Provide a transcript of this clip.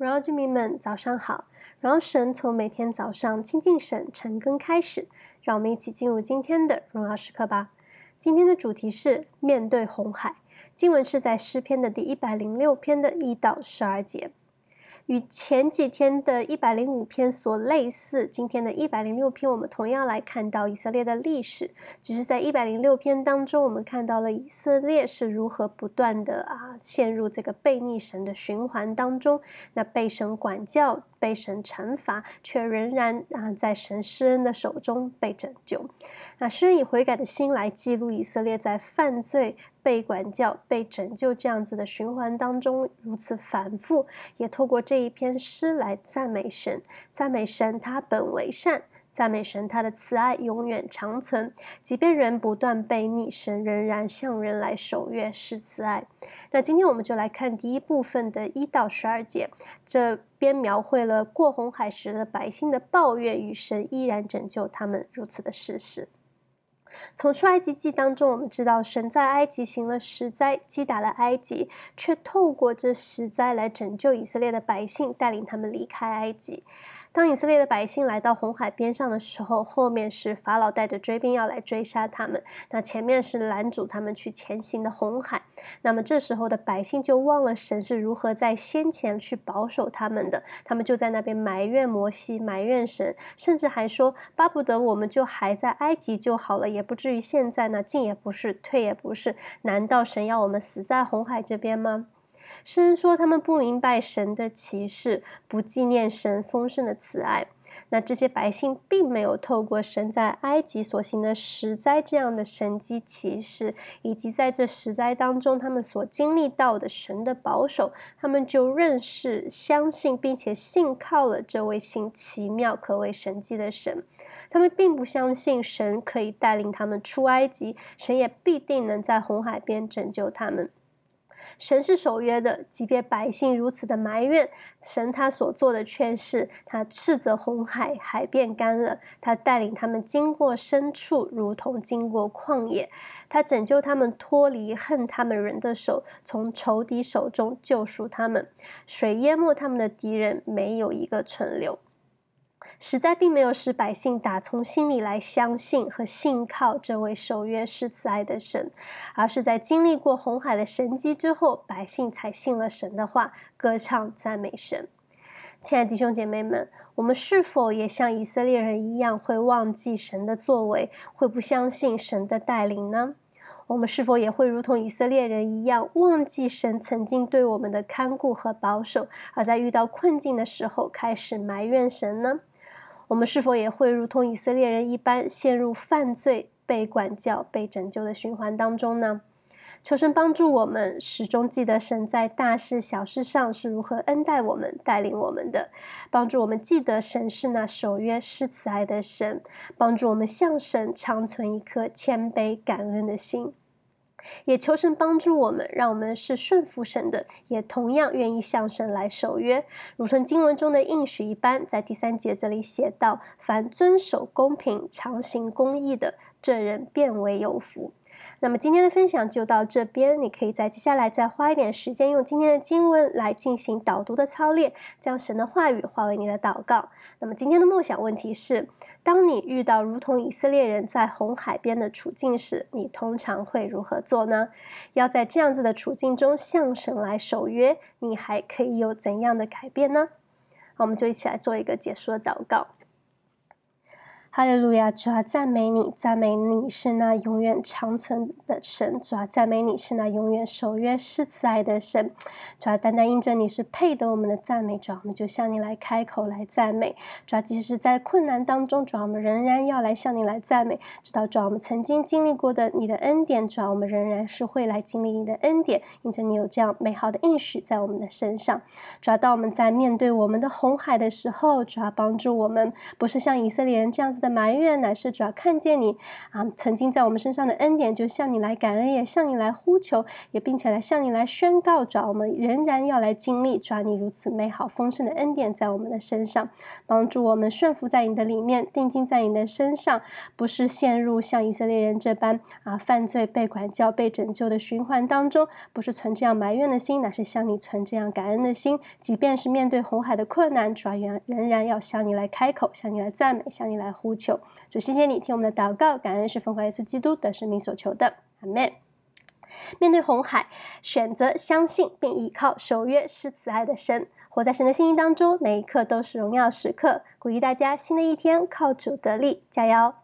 荣耀居民们，早上好！荣耀神从每天早上亲近神、晨更开始，让我们一起进入今天的荣耀时刻吧。今天的主题是面对红海，经文是在诗篇的第一百零六篇的一到十二节。与前几天的一百零五篇所类似，今天的一百零六篇，我们同样来看到以色列的历史。只是在一百零六篇当中，我们看到了以色列是如何不断的啊陷入这个悖逆神的循环当中，那被神管教。被神惩罚，却仍然啊在神施恩的手中被拯救。那诗人以悔改的心来记录以色列在犯罪、被管教、被拯救这样子的循环当中如此反复，也透过这一篇诗来赞美神，赞美神他本为善。赞美神，他的慈爱永远长存，即便人不断被逆，神仍然向人来守约是慈爱。那今天我们就来看第一部分的一到十二节，这边描绘了过红海时的百姓的抱怨与神依然拯救他们如此的事实。从出埃及记当中，我们知道神在埃及行了十灾，击打了埃及，却透过这十灾来拯救以色列的百姓，带领他们离开埃及。当以色列的百姓来到红海边上的时候，后面是法老带着追兵要来追杀他们，那前面是拦阻他们去前行的红海。那么这时候的百姓就忘了神是如何在先前去保守他们的，他们就在那边埋怨摩西，埋怨神，甚至还说巴不得我们就还在埃及就好了，也不至于现在呢，进也不是，退也不是。难道神要我们死在红海这边吗？诗人说，他们不明白神的奇事，不纪念神丰盛的慈爱。那这些百姓并没有透过神在埃及所行的十灾这样的神迹奇事，以及在这十灾当中他们所经历到的神的保守，他们就认识、相信并且信靠了这位行奇妙可谓神迹的神。他们并不相信神可以带领他们出埃及，神也必定能在红海边拯救他们。神是守约的，即便百姓如此的埋怨，神他所做的却是他斥责红海，海变干了；他带领他们经过深处，如同经过旷野；他拯救他们脱离恨他们人的手，从仇敌手中救赎他们。水淹没他们的敌人，没有一个存留。实在并没有使百姓打从心里来相信和信靠这位守约施慈爱的神，而是在经历过红海的神迹之后，百姓才信了神的话，歌唱赞美神。亲爱的弟兄姐妹们，我们是否也像以色列人一样，会忘记神的作为，会不相信神的带领呢？我们是否也会如同以色列人一样，忘记神曾经对我们的看顾和保守，而在遇到困境的时候开始埋怨神呢？我们是否也会如同以色列人一般，陷入犯罪、被管教、被拯救的循环当中呢？求神帮助我们，始终记得神在大事小事上是如何恩待我们、带领我们的，帮助我们记得神是那守约施慈爱的神，帮助我们向神常存一颗谦卑感恩的心。也求神帮助我们，让我们是顺服神的，也同样愿意向神来守约，如同经文中的应许一般，在第三节这里写道：凡遵守公平、常行公义的，这人便为有福。那么今天的分享就到这边，你可以在接下来再花一点时间，用今天的经文来进行导读的操练，将神的话语化为你的祷告。那么今天的默想问题是：当你遇到如同以色列人在红海边的处境时，你通常会如何做呢？要在这样子的处境中向神来守约，你还可以有怎样的改变呢？我们就一起来做一个解说祷告。哈利路亚！主啊，赞美你，赞美你是那永远长存的神。主啊，赞美你是那永远守约是慈爱的神。主啊，单单因着你是配得我们的赞美，主啊，我们就向你来开口来赞美。主啊，即使是在困难当中，主啊，我们仍然要来向你来赞美。直到主啊，我们曾经经历过的你的恩典，主啊，我们仍然是会来经历你的恩典，因着你有这样美好的应许在我们的身上。主啊，当我们在面对我们的红海的时候，主啊，帮助我们不是像以色列人这样子。的埋怨，乃是主要看见你啊，曾经在我们身上的恩典，就向你来感恩，也向你来呼求，也并且来向你来宣告，主，我们仍然要来经历，主你如此美好丰盛的恩典在我们的身上，帮助我们顺服在你的里面，定睛在你的身上，不是陷入像以色列人这般啊犯罪、被管教、被拯救的循环当中，不是存这样埋怨的心，乃是向你存这样感恩的心，即便是面对红海的困难，主仍仍然要向你来开口，向你来赞美，向你来呼求。主，谢谢你听我们的祷告，感恩是奉靠耶稣基督的生命所求的，阿门。面对红海，选择相信并依靠守约是慈爱的神，活在神的心意当中，每一刻都是荣耀时刻。鼓励大家，新的一天靠主得力，加油！